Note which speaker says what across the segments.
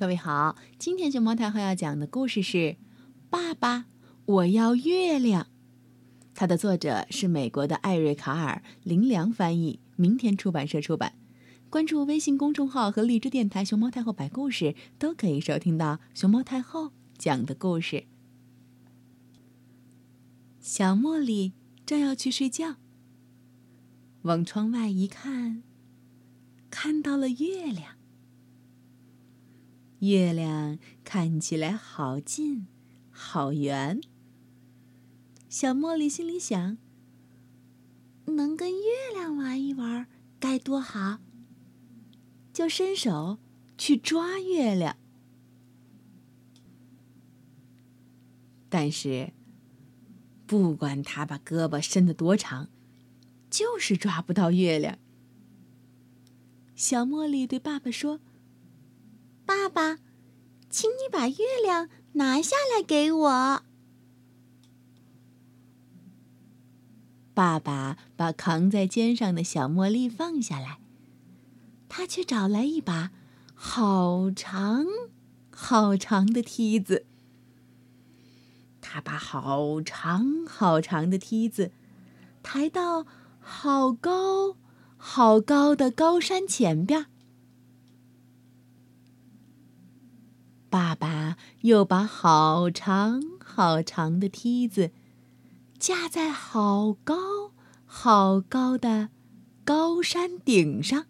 Speaker 1: 各位好，今天熊猫太后要讲的故事是《爸爸，我要月亮》。它的作者是美国的艾瑞卡尔，林良翻译，明天出版社出版。关注微信公众号和荔枝电台“熊猫太后摆故事”，都可以收听到熊猫太后讲的故事。小茉莉正要去睡觉，往窗外一看，看到了月亮。月亮看起来好近，好圆。小茉莉心里想：“能跟月亮玩一玩，该多好！”就伸手去抓月亮。但是，不管他把胳膊伸得多长，就是抓不到月亮。小茉莉对爸爸说。爸爸，请你把月亮拿下来给我。爸爸把扛在肩上的小茉莉放下来，他却找来一把好长、好长的梯子。他把好长、好长的梯子抬到好高、好高的高山前边。爸爸又把好长好长的梯子架在好高好高的高山顶上，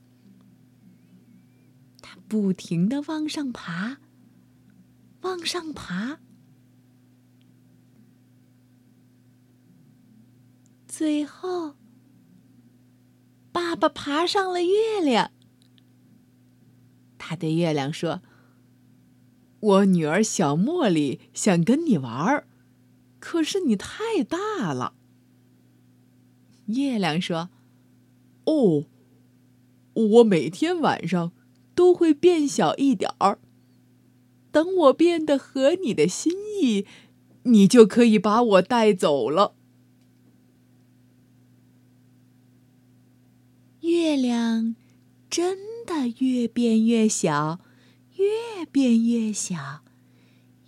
Speaker 1: 他不停的往上爬，往上爬，最后，爸爸爬上了月亮。他对月亮说。我女儿小茉莉想跟你玩儿，可是你太大了。月亮说：“哦，我每天晚上都会变小一点儿。等我变得合你的心意，你就可以把我带走了。”月亮真的越变越小。越变越小，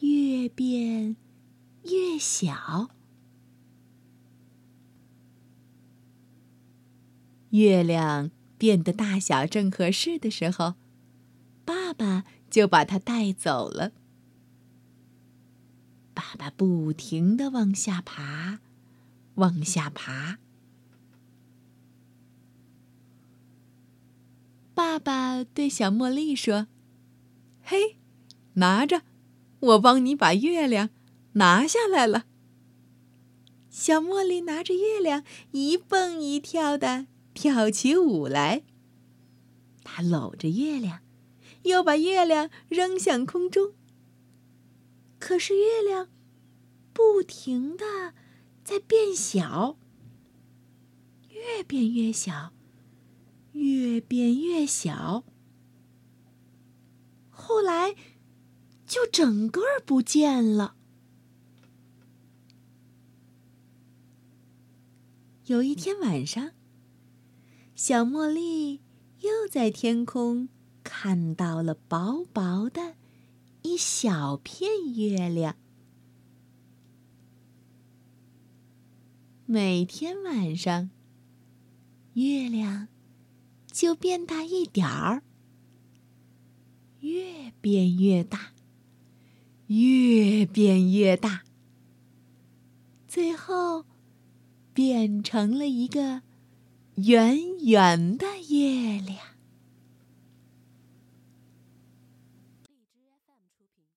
Speaker 1: 越变越小。月亮变得大小正合适的时候，爸爸就把它带走了。爸爸不停的往下爬，往下爬。爸爸对小茉莉说。嘿，拿着，我帮你把月亮拿下来了。小茉莉拿着月亮一蹦一跳的跳起舞来。她搂着月亮，又把月亮扔向空中。可是月亮不停的在变小，越变越小，越变越小。后来，就整个不见了。有一天晚上，小茉莉又在天空看到了薄薄的一小片月亮。每天晚上，月亮就变大一点儿。越变越大，越变越大，最后变成了一个圆圆的月亮。